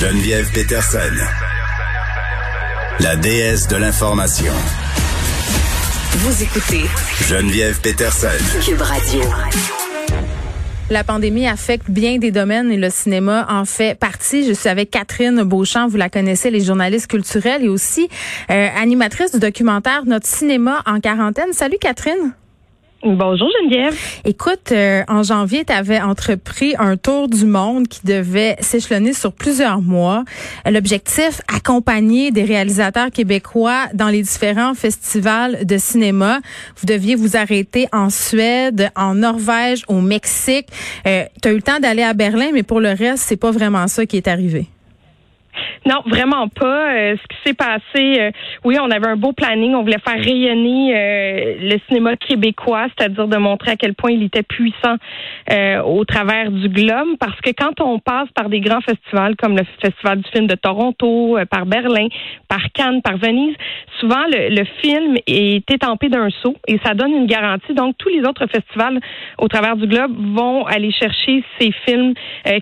Geneviève Peterson. La déesse de l'information. Vous écoutez Geneviève Peterson. Cube Radio. La pandémie affecte bien des domaines et le cinéma en fait partie. Je suis avec Catherine Beauchamp, vous la connaissez, les journalistes culturels et aussi euh, animatrice du documentaire Notre cinéma en quarantaine. Salut Catherine. Bonjour Geneviève. Écoute, euh, en janvier, tu avais entrepris un tour du monde qui devait s'échelonner sur plusieurs mois. L'objectif, accompagner des réalisateurs québécois dans les différents festivals de cinéma. Vous deviez vous arrêter en Suède, en Norvège, au Mexique. Euh, tu as eu le temps d'aller à Berlin, mais pour le reste, c'est pas vraiment ça qui est arrivé. Non, vraiment pas. Euh, ce qui s'est passé, euh, oui, on avait un beau planning. On voulait faire rayonner euh, le cinéma québécois, c'est-à-dire de montrer à quel point il était puissant au travers du globe. Parce que quand on passe par des grands festivals comme le Festival du film de Toronto, par Berlin, par Cannes, par Venise, souvent le, film est étampé d'un saut et ça donne une garantie. Donc, tous les autres festivals au travers du globe vont aller chercher ces films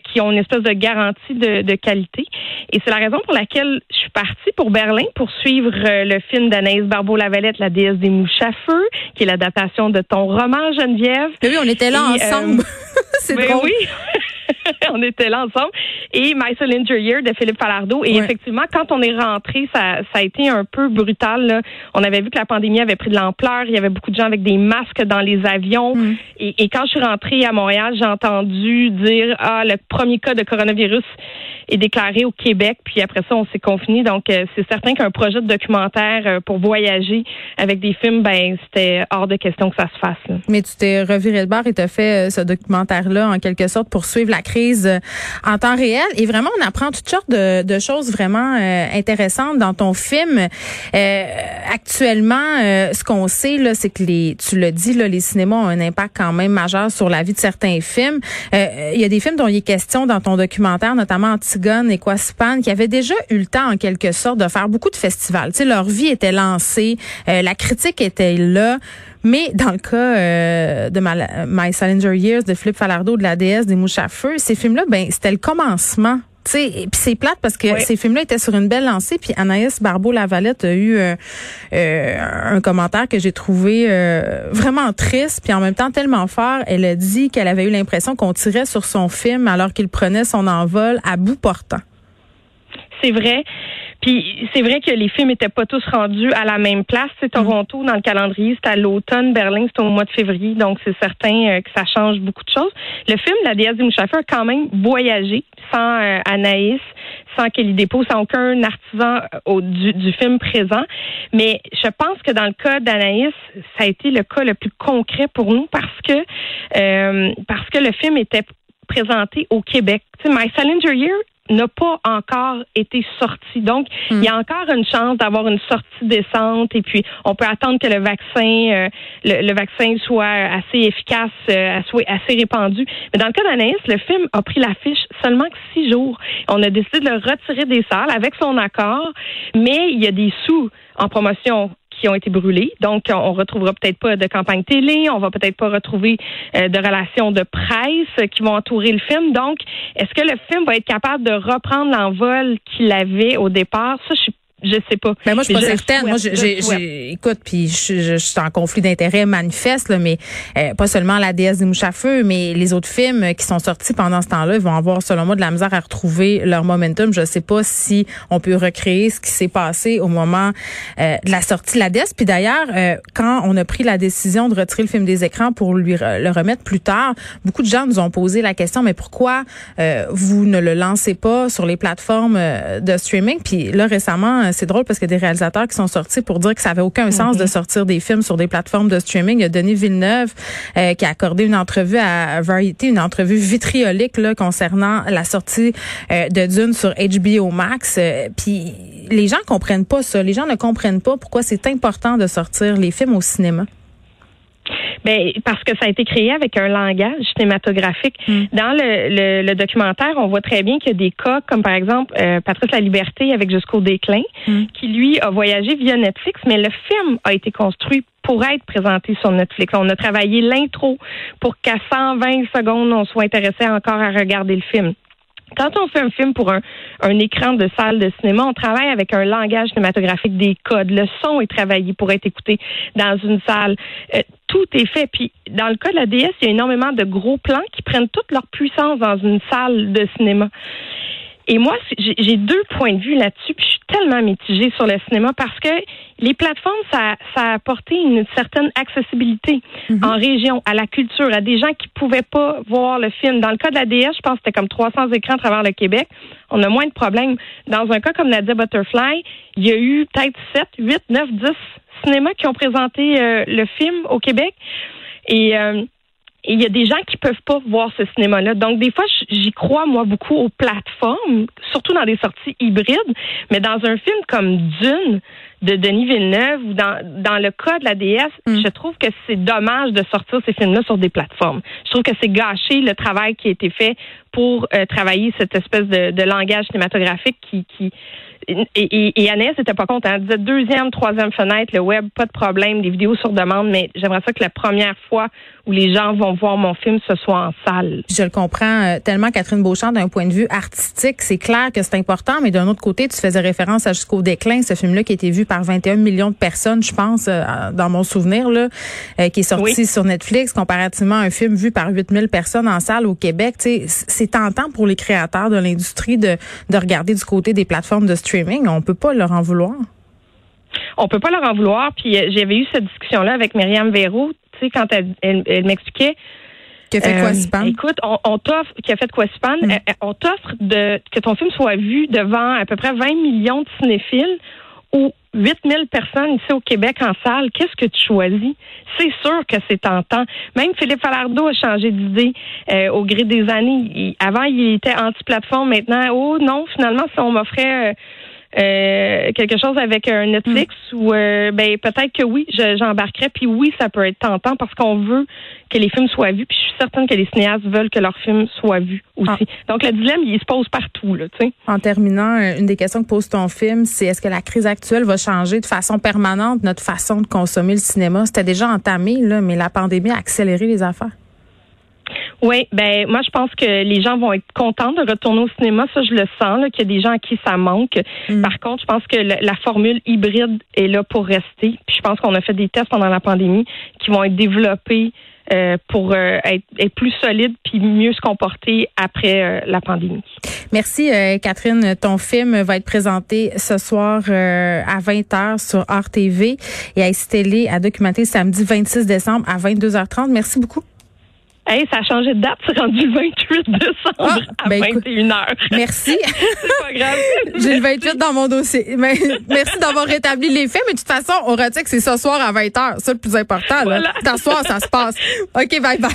qui ont une espèce de garantie de, qualité. C'est la raison pour laquelle je suis partie pour Berlin pour suivre euh, le film d'Anaïs Barbeau-Lavalette, La déesse des mouches à feu, qui est l'adaptation de ton roman, Geneviève. Oui, on était là ensemble. Euh, c'est ben drôle. Oui. on était là ensemble. Et My Cylinder Year de Philippe Falardeau. Et effectivement, quand on est rentré, ça, ça a été un peu brutal. Là. On avait vu que la pandémie avait pris de l'ampleur. Il y avait beaucoup de gens avec des masques dans les avions. Mm. Et, et, quand je suis rentrée à Montréal, j'ai entendu dire ah le premier cas de coronavirus est déclaré au Québec. Puis après ça, on s'est confiné. Donc euh, c'est certain qu'un projet de documentaire euh, pour voyager avec des films, ben c'était hors de question que ça se fasse. Mais tu t'es reviré le bar et t'as fait euh, ce documentaire-là en quelque sorte pour suivre la crise en temps réel. Et vraiment, on apprend toutes sortes de, de choses vraiment intéressantes dans ton film. actuellement, ce qu'on sait là, c'est que les, tu le dis, là, les cinémas ont un impact quand même majeur sur la vie de certains films. Il y a des films dont il est question dans ton documentaire, notamment Antigone et Quaspan, qui avaient déjà eu le temps en quelque sorte de faire beaucoup de festivals. Tu leur vie était lancée, la critique était là. Mais dans le cas euh, de My, My Years de Philippe Falardeau, de la déesse des mouches à feu, ces films-là, ben c'était le commencement puis c'est plate parce que ces films-là étaient sur une belle lancée. Puis Anaïs Barbeau-Lavalette a eu euh, euh, un commentaire que j'ai trouvé vraiment triste, puis en même temps tellement fort. Elle a dit qu'elle avait eu l'impression qu'on tirait sur son film alors qu'il prenait son envol à bout portant. C'est vrai. Puis c'est vrai que les films étaient pas tous rendus à la même place. C'est Toronto dans le calendrier, c'est à l'automne. Berlin, c'est au mois de février, donc c'est certain euh, que ça change beaucoup de choses. Le film La déesse des a quand même voyagé sans euh, Anaïs, sans Kelly Dépôt, sans aucun artisan euh, du, film présent. Mais je pense que dans le cas d'Anaïs, ça a été le cas le plus concret pour nous parce que parce que le film était présenté au Québec. Tu sais, My Salinger Year n'a pas encore été sorti. Donc, il y a hmm. encore une chance d'avoir une sortie décente et puis on peut attendre que le vaccin, euh, le, vaccin soit assez efficace, euh, assez répandu. Mais dans le cas d'Anaïs, le film a pris l'affiche seulement que six jours. On a décidé de le retirer des salles avec son accord, mais il y a des sous en promotion ont été brûlés. Donc, on retrouvera peut-être pas de campagne télé, on va peut-être pas retrouver euh, de relations de presse qui vont entourer le film. Donc, est-ce que le film va être capable de reprendre l'envol qu'il avait au départ? Ça, je suis je sais pas. Mais moi, je suis pas certaine. moi, j'ai, écoute, puis je, je, suis en conflit d'intérêt manifeste, là, mais euh, pas seulement la déesse des mouches à feu, mais les autres films qui sont sortis pendant ce temps-là, ils vont avoir, selon moi, de la misère à retrouver leur momentum. Je sais pas si on peut recréer ce qui s'est passé au moment euh, de la sortie de la déesse. Puis d'ailleurs, euh, quand on a pris la décision de retirer le film des écrans pour lui le remettre plus tard, beaucoup de gens nous ont posé la question, mais pourquoi vous ne le lancez pas sur les plateformes de streaming? Puis là, récemment, c'est drôle parce qu'il y a des réalisateurs qui sont sortis pour dire que ça avait aucun sens de sortir des films sur des plateformes de streaming. Il y a Denis Villeneuve euh, qui a accordé une entrevue à Variety, une entrevue vitriolique là, concernant la sortie euh, de Dune sur HBO Max. Euh, puis les gens comprennent pas ça. Les gens ne comprennent pas pourquoi c'est important de sortir les films au cinéma. Ben, parce que ça a été créé avec un langage cinématographique. Mm. Dans le, le, le documentaire, on voit très bien qu'il y a des cas comme par exemple euh, Patrice La Liberté avec Jusqu'au déclin, Mm. qui lui a voyagé via Netflix, mais le film a été construit pour être présenté sur Netflix. On a travaillé l'intro pour qu'à 120 secondes, on soit intéressé encore à regarder le film. Quand on fait un film pour un, un écran de salle de cinéma, on travaille avec un langage cinématographique, des codes. Le son est travaillé pour être écouté dans une salle. Euh, tout est fait. Puis, dans le cas de la DS, il y a énormément de gros plans qui prennent toute leur puissance dans une salle de cinéma. Et moi, j'ai deux points de vue là-dessus, puis je suis tellement mitigée sur le cinéma parce que les plateformes, ça, ça a apporté une certaine accessibilité en région, à la culture, à des gens qui pouvaient pas voir le film. Dans le cas de la DS, je pense que c'était comme 300 écrans à travers le Québec. On a moins de problèmes. Dans un cas comme Nadia Butterfly, il y a eu peut-être 7, 8, 9, 10 cinémas qui ont présenté euh, le film au Québec. Et euh, il y a des gens qui peuvent pas voir ce cinéma-là. Donc, des fois, j'y crois, moi, beaucoup aux plateformes, surtout dans des sorties hybrides. Mais dans un film comme Dune de Denis Villeneuve ou dans, dans le cas de la DS, Mm. je trouve que c'est dommage de sortir ces films-là sur des plateformes. Je trouve que c'est gâcher le travail qui a été fait pour euh, travailler cette espèce de, de langage cinématographique qui... qui et, et, et Annès n'était pas contente. Elle disait deuxième, troisième fenêtre, le web, pas de problème, des vidéos sur demande, mais j'aimerais ça que la première fois où les gens vont voir mon film, ce soit en salle. Je le comprends euh, tellement, Catherine Beauchamp, d'un point de vue artistique. C'est clair que c'est important, mais d'un autre côté, tu faisais référence à Jusqu'au déclin, ce film-là qui a été vu par 21 millions de personnes, je pense, euh, dans mon souvenir, là, euh, qui est sorti Oui. sur Netflix, comparativement à un film vu par 8000 personnes en salle au Québec. C'est tentant pour les créateurs de l'industrie de, de regarder du côté des plateformes de streaming. On peut pas leur en vouloir. on peut pas leur en vouloir. Puis euh, j'avais eu cette discussion-là avec Myriam Verrou, tu sais, quand elle, elle, elle m'expliquait. Que fait quoi, euh? Écoute, on, on t'offre, qui a fait quoi Mm. euh, on t'offre de que ton film soit vu devant à peu près 20 millions de cinéphiles ou 8000 personnes ici au Québec en salle. Qu'est-ce que tu choisis? C'est sûr que c'est tentant. Même Philippe Falardeau a changé d'idée euh, au gré des années. Avant, il était anti-plateforme. Maintenant, oh non, finalement, si on m'offrait... euh, euh, quelque chose avec un Netflix ou euh, ben peut-être que oui, je- j'embarquerais. Puis oui, ça peut être tentant parce qu'on veut que les films soient vus. Puis je suis certaine que les cinéastes veulent que leurs films soient vus aussi. Donc le dilemme, il se pose partout là, tu sais. En terminant, euh, une des questions que pose ton film, c'est est-ce que la crise actuelle va changer de façon permanente notre façon de consommer le cinéma? C'était déjà entamé, là, mais la pandémie a accéléré les affaires. Oui, ben moi je pense que les gens vont être contents de retourner au cinéma, ça je le sens là, qu'il y a des gens à qui ça manque. Mm. Par contre, je pense que le- la formule hybride est là pour rester. Puis je pense qu'on a fait des tests pendant la pandémie qui vont être développés euh, pour euh, être, être plus solides puis mieux se comporter après euh, la pandémie. Merci, euh, Catherine. Ton film va être présenté ce soir euh, à 20h sur Art TV et à Télé à documenter samedi 26 décembre à 22h30. Merci beaucoup. Hey, ça a changé de date, c'est rendu le 28 décembre Ah, à ben, écoute, 21h. Merci. C'est pas grave. J'ai le 28 dans mon dossier. Mais, merci d'avoir rétabli les faits, mais de toute façon, on retient que c'est ce soir à 20h. C'est le plus important. Là. Voilà. C'est ce soir, ça se passe. OK, bye bye.